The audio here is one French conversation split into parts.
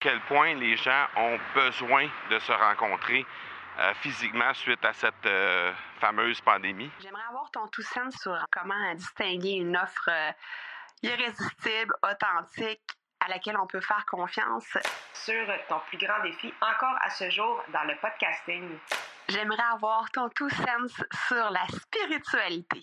quel point les gens ont besoin de se rencontrer euh, physiquement suite à cette euh, fameuse pandémie? J'aimerais avoir ton tout sens sur comment distinguer une offre euh, irrésistible, authentique, à laquelle on peut faire confiance. Sur ton plus grand défi encore à ce jour dans le podcasting. J'aimerais avoir ton tout sens sur la spiritualité.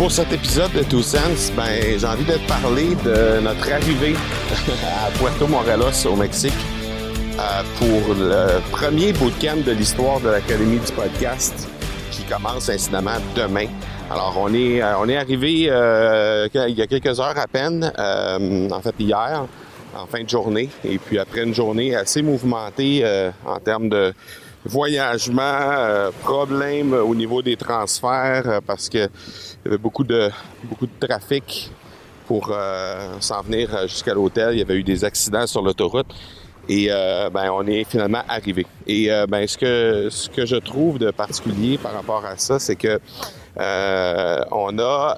Pour cet épisode de Two Sense, ben, j'ai envie de te parler de notre arrivée à Puerto Morelos au Mexique euh, pour le premier bootcamp de l'histoire de l'Académie du podcast qui commence incidemment demain. Alors on est euh, on est arrivé euh, il y a quelques heures à peine, en fait hier, en fin de journée, et puis après une journée assez mouvementée en termes de voyagement, euh, problèmes au niveau des transferts euh, parce que il y avait beaucoup de beaucoup de trafic pour euh, s'en venir jusqu'à l'hôtel. Il y avait eu des accidents sur l'autoroute et ben on est finalement arrivé. Et ben ce que ce que je trouve de particulier par rapport à ça, c'est que on a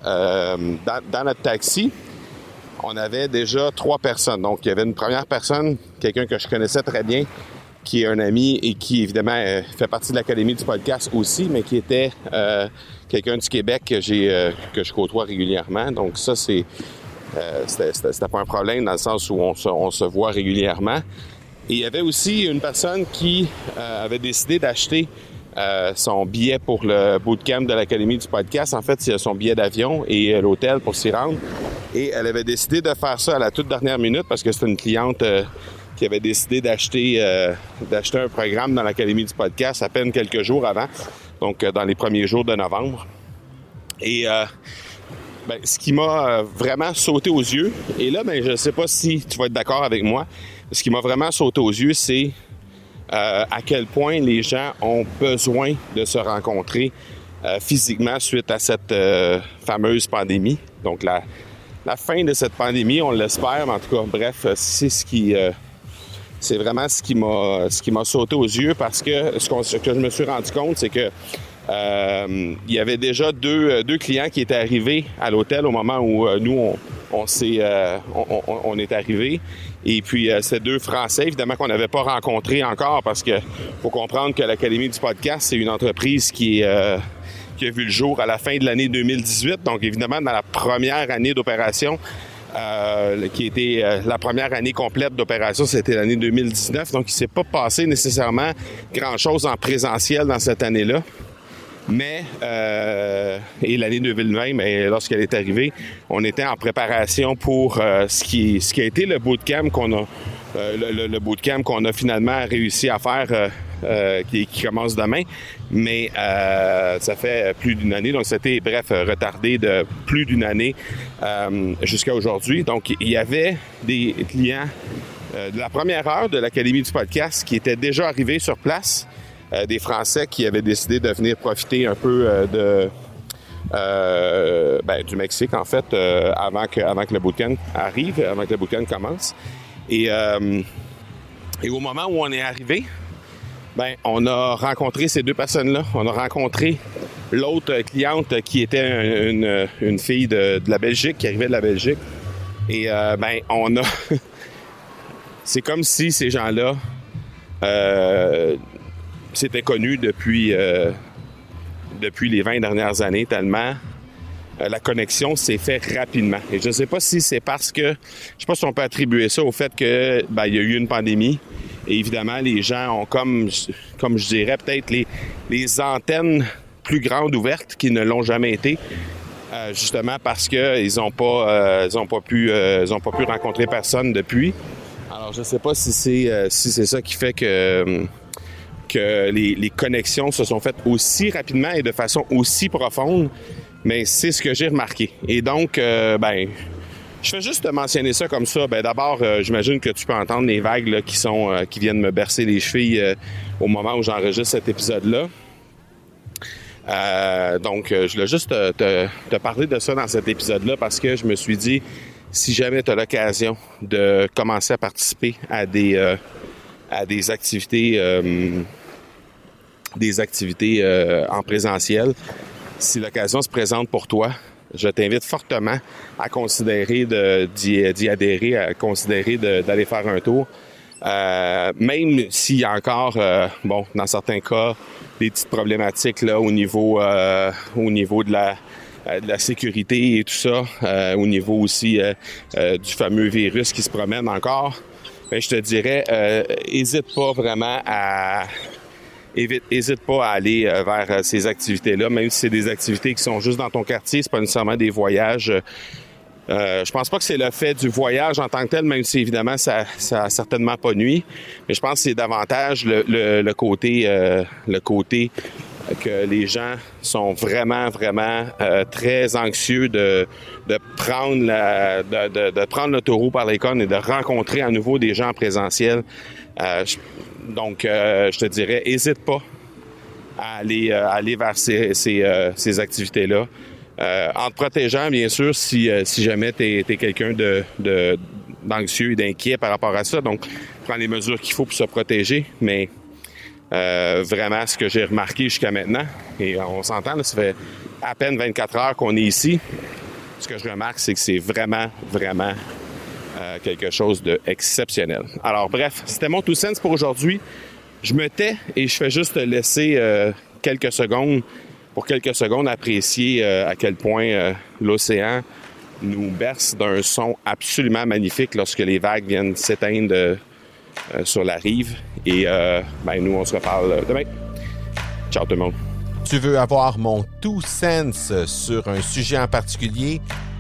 dans, dans notre taxi, on avait déjà trois personnes. Donc, il y avait une première personne, quelqu'un que je connaissais très bien, qui est un ami et qui évidemment euh, fait partie de l'académie du podcast aussi, mais qui était euh, quelqu'un du Québec que euh, que je côtoie régulièrement. Donc ça c'est c'était pas un problème dans le sens où on se, on se voit régulièrement. Et il y avait aussi une personne qui avait décidé d'acheter son billet pour le bootcamp de l'Académie du podcast. En fait, c'est son billet d'avion et l'hôtel pour s'y rendre. Et elle avait décidé de faire ça à la toute dernière minute parce que c'est une cliente qui avait décidé d'acheter euh, d'acheter un programme dans l'Académie du podcast à peine quelques jours avant, donc euh, dans les premiers jours de novembre. Et euh, ben, ce qui m'a vraiment sauté aux yeux, et là, ben, je ne sais pas si tu vas être d'accord avec moi, ce qui m'a vraiment sauté aux yeux, c'est à quel point les gens ont besoin de se rencontrer physiquement suite à cette fameuse pandémie. Donc la, la fin de cette pandémie, on l'espère, mais en tout cas, bref, c'est ce qui c'est vraiment ce qui m'a ce qui m'a sauté aux yeux parce que ce, que je me suis rendu compte, c'est que euh, il y avait déjà deux, deux clients qui étaient arrivés à l'hôtel au moment où euh, nous on, on euh, on, est arrivé et puis ces deux Français évidemment qu'on n'avait pas rencontrés encore parce que faut comprendre que l'Académie du podcast c'est une entreprise qui qui a vu le jour à la fin de l'année 2018 donc évidemment dans la première année d'opération euh, qui était euh, la première année complète d'opération, c'était l'année 2019. Donc, il s'est pas passé nécessairement grand-chose en présentiel dans cette année-là. Mais, euh, et l'année 2020, mais lorsqu'elle est arrivée, on était en préparation pour ce, qui, ce qui a été le bootcamp qu'on a, le, le, bootcamp qu'on a finalement réussi à faire euh, qui, commence demain. Mais euh, ça fait plus d'une année, donc c'était, bref, retardé de plus d'une année euh, jusqu'à aujourd'hui. Donc, il y avait des clients de la première heure de l'Académie du podcast qui étaient déjà arrivés sur place, des Français qui avaient décidé de venir profiter un peu de... Ben, du Mexique en fait avant que avant que le bootcamp arrive, avant que le bootcamp commence. Et et au moment où on est arrivé, ben, on a rencontré ces deux personnes-là. On a rencontré l'autre cliente qui était une, fille de, la Belgique, qui arrivait de la Belgique. Et euh, ben, on a. C'est comme si ces gens-là euh, s'étaient connus depuis, euh, les 20 dernières années, tellement la connexion s'est faite rapidement. Et je ne sais pas si c'est parce que, je sais pas si on peut attribuer ça au fait que ben, y a eu une pandémie, évidemment, les gens ont comme, comme je dirais, peut-être les, les antennes plus grandes ouvertes qu'ils ne l'ont jamais été. Euh, justement parce qu'ils n'ont pas, euh, ils pas pu, euh, pas pu rencontrer personne depuis. Alors, je ne sais pas si c'est si ça qui fait que que les, les, connexions se sont faites aussi rapidement et de façon aussi profonde, mais c'est ce que j'ai remarqué. Et donc, ben, Je fais juste mentionner ça comme ça. Ben, d'abord, euh, j'imagine que tu peux entendre les vagues là, qui sont euh, qui viennent me bercer les chevilles euh, au moment où j'enregistre cet épisode-là. donc, je voulais juste te, te, te, parler de ça dans cet épisode-là parce que je me suis dit, si jamais tu as l'occasion de commencer à participer à des à des activités des activités en présentiel, si l'occasion se présente pour toi, je t'invite fortement à considérer d'y adhérer, à considérer d'aller faire un tour. Euh, même s'il y a encore, euh, bon, dans certains cas, des petites problématiques là au niveau, euh, au niveau de la, sécurité et tout ça, au niveau aussi du fameux virus qui se promène encore, ben, je te dirais, hésite pas vraiment à Hésite pas à aller euh, vers euh, ces activités-là, même si c'est des activités qui sont juste dans ton quartier, c'est pas nécessairement des voyages. Euh, je pense pas que c'est le fait du voyage en tant que tel, même si évidemment ça, ça a certainement pas nuit. Mais je pense que c'est davantage le, côté, que les gens sont vraiment, vraiment très anxieux de, prendre le taureau par les cornes et de rencontrer à nouveau des gens en présentiel. Euh, donc, euh, je te dirais, hésite pas à aller, euh, vers ces, euh, activités-là. en te protégeant, bien sûr, si, jamais tu es, quelqu'un d'anxieux et d'inquiet par rapport à ça. Donc, prends les mesures qu'il faut pour se protéger. Mais vraiment, ce que j'ai remarqué jusqu'à maintenant, et on s'entend, ça fait à peine 24 heures qu'on est ici, ce que je remarque, c'est que c'est vraiment, vraiment quelque chose d'exceptionnel. Alors bref, c'était mon tout sens pour aujourd'hui. Je me tais et je fais juste laisser euh, quelques secondes pour quelques secondes apprécier euh, à quel point euh, l'océan nous berce d'un son absolument magnifique lorsque les vagues viennent s'éteindre sur la rive. Et ben, nous, on se reparle demain. Ciao tout le monde. Tu veux avoir mon tout sens sur un sujet en particulier?